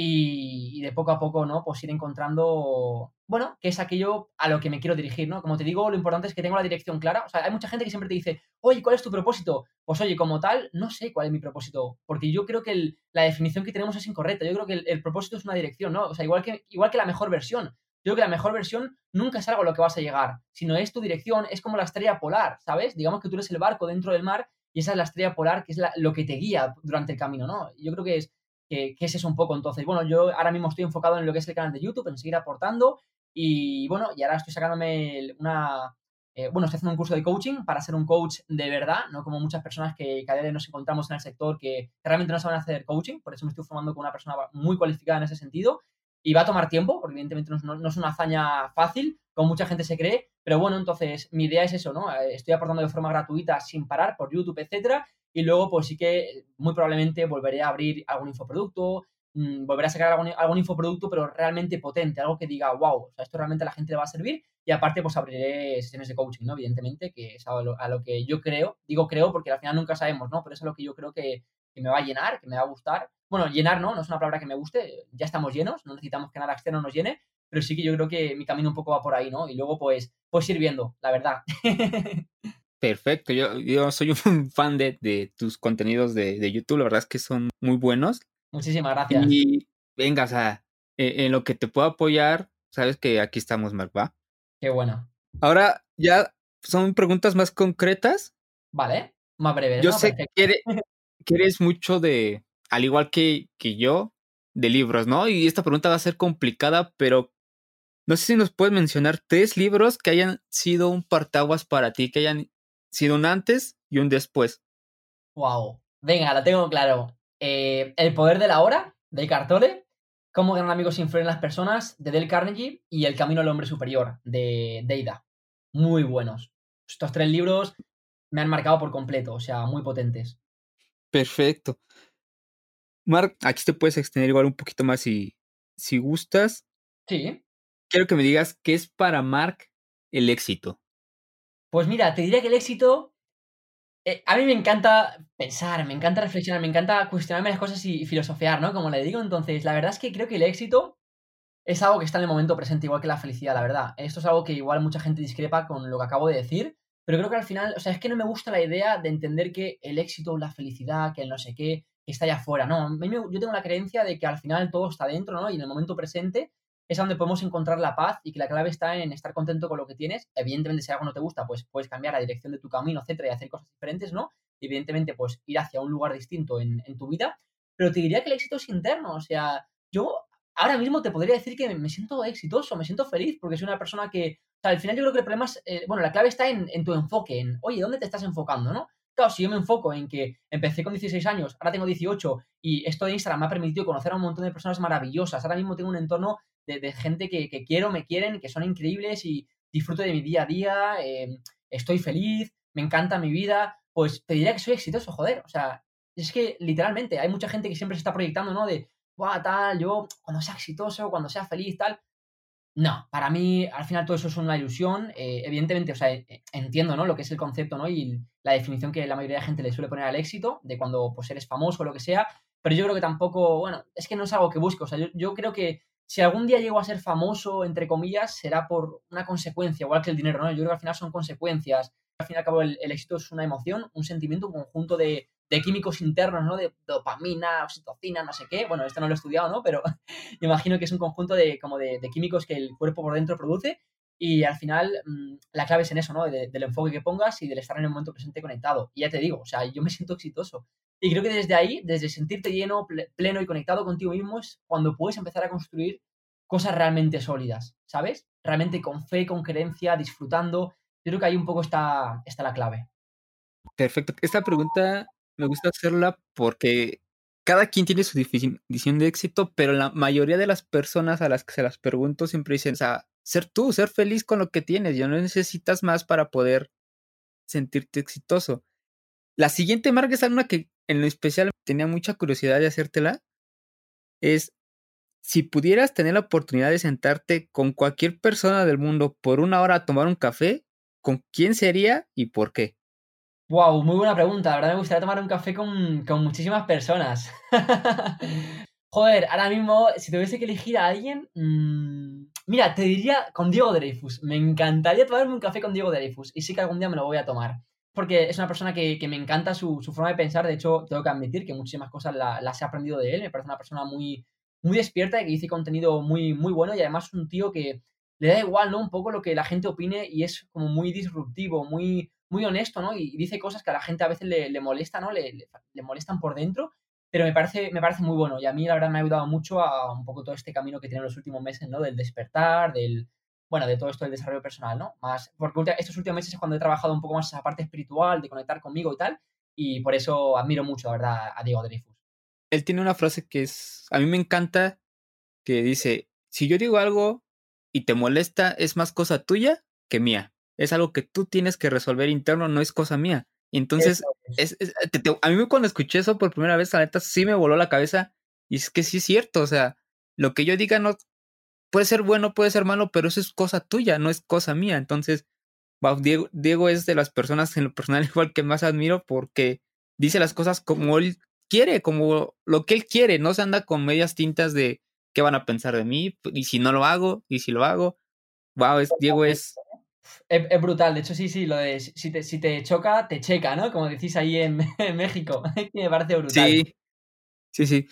y, de poco a poco, ¿no? Pues ir encontrando, bueno, que es aquello a lo que me quiero dirigir, ¿no? Como te digo, lo importante es que tengo la dirección clara. O sea, hay mucha gente que siempre te dice, oye, ¿cuál es tu propósito? Pues oye, como tal, no sé cuál es mi propósito, porque yo creo que la definición que tenemos es incorrecta. Yo creo que el, propósito es una dirección, ¿no? O sea, igual que, igual que la mejor versión. Yo creo que la mejor versión nunca es algo a lo que vas a llegar, sino es tu dirección, es como la estrella polar, ¿sabes? Digamos que tú eres el barco dentro del mar y esa es la estrella polar que es lo que te guía durante el camino, ¿no? Yo creo que es que, es eso un poco. Entonces, bueno, yo ahora mismo estoy enfocado en lo que es el canal de YouTube, en seguir aportando y bueno, y ahora estoy sacándome una... Eh, bueno, estoy haciendo un curso de coaching para ser un coach de verdad, no como muchas personas que cada vez nos encontramos en el sector que, realmente no saben hacer coaching, por eso me estoy formando con una persona muy cualificada en ese sentido y va a tomar tiempo, porque evidentemente no, es una hazaña fácil, como mucha gente se cree, pero bueno, entonces mi idea es eso, ¿no? Eh, estoy aportando de forma gratuita sin parar por YouTube, etcétera, y luego, pues sí que muy probablemente volveré a abrir algún infoproducto, mm, volveré a sacar algún, infoproducto, pero realmente potente, algo que diga, wow, o sea, esto realmente a la gente le va a servir. Y aparte, pues abriré sesiones de coaching, ¿no? Evidentemente, que es a lo, que yo creo, digo creo porque al final nunca sabemos, ¿no? Pero es a lo que yo creo que, me va a llenar, que me va a gustar. Bueno, llenar, ¿no? No es una palabra que me guste, ya estamos llenos, no necesitamos que nada externo nos llene, pero sí que yo creo que mi camino un poco va por ahí, ¿no? Y luego, pues, pues ir viendo, la verdad. Perfecto, yo, yo soy un fan de, de tus contenidos de, de, YouTube, la verdad es que son muy buenos. Muchísimas gracias. Y venga, o sea, e, en, lo que te puedo apoyar, sabes que aquí estamos, Mark, ¿va? Qué bueno. Ahora ya son preguntas más concretas. Vale, más breves. Yo sé que, eres, que eres mucho de, al igual que, que yo, de libros, ¿no? Y esta pregunta va a ser complicada, pero no sé si nos puedes mencionar tres libros que hayan sido un partaguas para ti, que hayan sido un antes y un después. Wow. Venga, la tengo claro. Eh, el poder de la hora, de Cartole. Cómo ganar amigos en las personas, de Dale Carnegie. Y El camino al hombre superior, de Deida. Muy buenos. Estos tres libros me han marcado por completo, o sea, muy potentes. Perfecto. Mark, aquí te puedes extender igual un poquito más si, si gustas. Sí. Quiero que me digas qué es para Mark el éxito. Pues mira, te diría que el éxito. Eh, a mí me encanta pensar, me encanta reflexionar, me encanta cuestionarme las cosas y, filosofear, ¿no? Como le digo, entonces, la verdad es que creo que el éxito es algo que está en el momento presente, igual que la felicidad, la verdad. Esto es algo que igual mucha gente discrepa con lo que acabo de decir, pero creo que al final, o sea, es que no me gusta la idea de entender que el éxito, la felicidad, que el no sé qué, está allá afuera, ¿no? yo tengo la creencia de que al final todo está dentro, ¿no? Y en el momento presente es donde podemos encontrar la paz y que la clave está en estar contento con lo que tienes. Evidentemente, si algo no te gusta, pues puedes cambiar la dirección de tu camino, etcétera, y hacer cosas diferentes, ¿no? Evidentemente, pues ir hacia un lugar distinto en, tu vida. Pero te diría que el éxito es interno. O sea, yo ahora mismo te podría decir que me siento exitoso, me siento feliz, porque soy una persona que. O sea, al final yo creo que el problema es. Eh, bueno, la clave está en, en tu enfoque, en, oye, ¿dónde te estás enfocando, no? Claro, si yo me enfoco en que empecé con 16 años, ahora tengo 18 y esto de Instagram me ha permitido conocer a un montón de personas maravillosas. Ahora mismo tengo un entorno de, gente que, quiero, me quieren, que son increíbles y disfruto de mi día a día, em, estoy feliz, me encanta mi vida, pues te diría que soy exitoso, joder. O sea, es que literalmente hay mucha gente que siempre se está proyectando, ¿no? De, guau, tal, yo cuando sea exitoso, cuando sea feliz, tal. No, para mí al final todo eso es una ilusión. Eh, evidentemente, o sea, e, entiendo, ¿no? Lo que es el concepto, ¿no? Y la definición que la mayoría de gente le suele poner al éxito, de cuando pues eres famoso o lo que sea. Pero yo creo que tampoco, bueno, es que no es algo que busco. O sea, yo, creo que si algún día llego a ser famoso, entre comillas, será por una consecuencia, igual que el dinero, ¿no? Yo creo que al final son consecuencias. Al fin y al cabo, el, éxito es una emoción, un sentimiento, un conjunto de, químicos internos, ¿no? De dopamina, oxitocina, no sé qué. Bueno, esto no lo he estudiado, ¿no? Pero imagino que es un conjunto de, como de, químicos que el cuerpo por dentro produce y al final mm, la clave es en eso, ¿no? del enfoque que pongas y del estar en el momento presente conectado. Y ya te digo, o sea, yo me siento exitoso. Y creo que desde ahí, desde sentirte lleno, pleno y conectado contigo mismo, es cuando puedes empezar a construir cosas realmente sólidas, ¿sabes? Realmente con fe, con creencia, disfrutando. Yo creo que ahí un poco está, está la clave. Perfecto. Esta pregunta me gusta hacerla porque cada quien tiene su definición de éxito, pero la mayoría de las personas a las que se las pregunto siempre dicen, o sea, ser tú, ser feliz con lo que tienes, ya no necesitas más para poder sentirte exitoso. La siguiente marca es una que en lo especial tenía mucha curiosidad de hacértela, es si pudieras tener la oportunidad de sentarte con cualquier persona del mundo por una hora a tomar un café, ¿con quién sería y por qué? Wow, muy buena pregunta. La verdad me gustaría tomar un café con, muchísimas personas. Joder, ahora mismo, si tuviese que elegir a alguien, mmm, mira, te diría con Diego Dreyfus. Me encantaría tomarme un café con Diego Dreyfus. Y sí que algún día me lo voy a tomar. Porque es una persona que, me encanta su, forma de pensar. De hecho, tengo que admitir que muchísimas cosas las he aprendido de él. Me parece una persona muy, muy despierta y que dice contenido muy, muy bueno y además un tío que le da igual, ¿no? Un poco lo que la gente opine y es como muy disruptivo, muy, muy honesto, ¿no? Y dice cosas que a la gente a veces le, le molesta, ¿no? Le, le, molestan por dentro, pero me parece, me parece muy bueno y a mí la verdad me ha ayudado mucho a un poco todo este camino que tiene en los últimos meses, ¿no? Del despertar, del, bueno, de todo esto del desarrollo personal, ¿no? Más, porque estos últimos meses es cuando he trabajado un poco más esa parte espiritual, de conectar conmigo y tal, y por eso admiro mucho, la verdad, a Diego Dreyfus él tiene una frase que es, a mí me encanta, que dice, si yo digo algo y te molesta, es más cosa tuya que mía. Es algo que tú tienes que resolver interno, no es cosa mía. Y entonces, es. a mí cuando escuché eso por primera vez, la neta sí me voló la cabeza. Y es que sí es cierto, o sea, lo que yo diga no puede ser bueno, puede ser malo, pero eso es cosa tuya, no es cosa mía. Entonces, Diego, Diego es de las personas en lo personal igual que más admiro porque dice las cosas como él quiere, como lo que él quiere, no se anda con medias tintas de qué van a pensar de mí, y si no lo hago, y si lo hago. Wow, es, Diego es... es... brutal, de hecho sí, sí, lo de si te, si te choca, te checa, ¿no? Como decís ahí en, México, me parece brutal. Sí, sí, sí.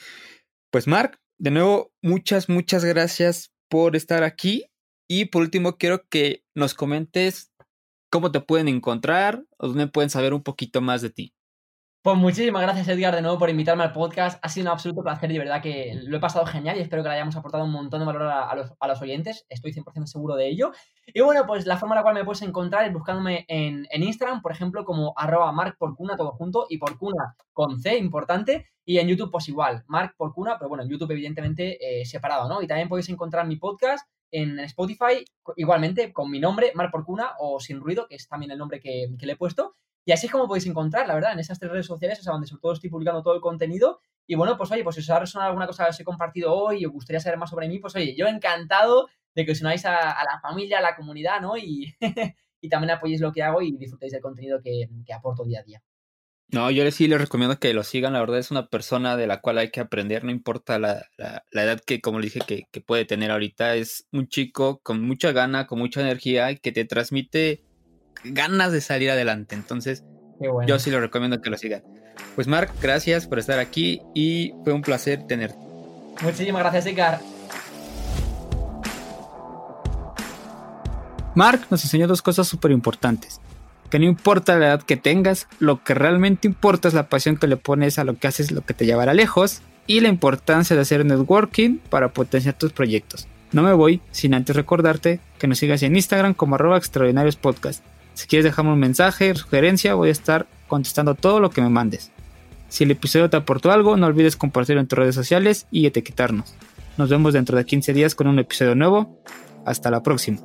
Pues Mark, de nuevo, muchas, muchas gracias por estar aquí. Y por último, quiero que nos comentes cómo te pueden encontrar o dónde pueden saber un poquito más de ti. Pues muchísimas gracias Edgar de nuevo por invitarme al podcast. Ha sido un absoluto placer de verdad que lo he pasado genial y espero que le hayamos aportado un montón de valor a, los, oyentes. Estoy 100% seguro de ello. Y bueno, pues la forma en la cual me puedes encontrar es buscándome en, Instagram, por ejemplo, como arroba markporcuna, todo junto, y porcuna con C, importante. Y en YouTube, pues igual, Mark Porcuna, pero bueno, en YouTube evidentemente eh, separado, ¿no? Y también podéis encontrar mi podcast en Spotify, igualmente con mi nombre, Mark Porcuna, o Sin Ruido, que es también el nombre que le he puesto. Y así es como podéis encontrar, la verdad, en esas tres redes sociales, o sea, donde sobre todo estoy publicando todo el contenido. Y bueno, pues oye, pues si os ha resonado alguna cosa que os he compartido hoy y os gustaría saber más sobre mí, pues oye, yo encantado de que os unáis a, la familia, a la comunidad, ¿no? Y, y, también apoyéis lo que hago y disfrutéis del contenido que, que aporto día a día. No, yo sí les recomiendo que lo sigan. La verdad es una persona de la cual hay que aprender, no importa la, la, edad que, como le dije, que, que, puede tener ahorita. Es un chico con mucha gana, con mucha energía y que te transmite ganas de salir adelante. Entonces, yo sí lo recomiendo que lo sigan. Pues Mark, gracias por estar aquí y fue un placer tenerte. Muchísimas gracias, Icar. Mark nos enseñó dos cosas súper importantes. Que no importa la edad que tengas, lo que realmente importa es la pasión que le pones a lo que haces, lo que te llevará lejos, y la importancia de hacer networking para potenciar tus proyectos. No me voy sin antes recordarte que nos sigas en Instagram como arroba extraordinarios podcast si quieres dejarme un mensaje, sugerencia, voy a estar contestando todo lo que me mandes. Si el episodio te aportó algo, no olvides compartirlo en tus redes sociales y etiquetarnos. Nos vemos dentro de 15 días con un episodio nuevo. Hasta la próxima.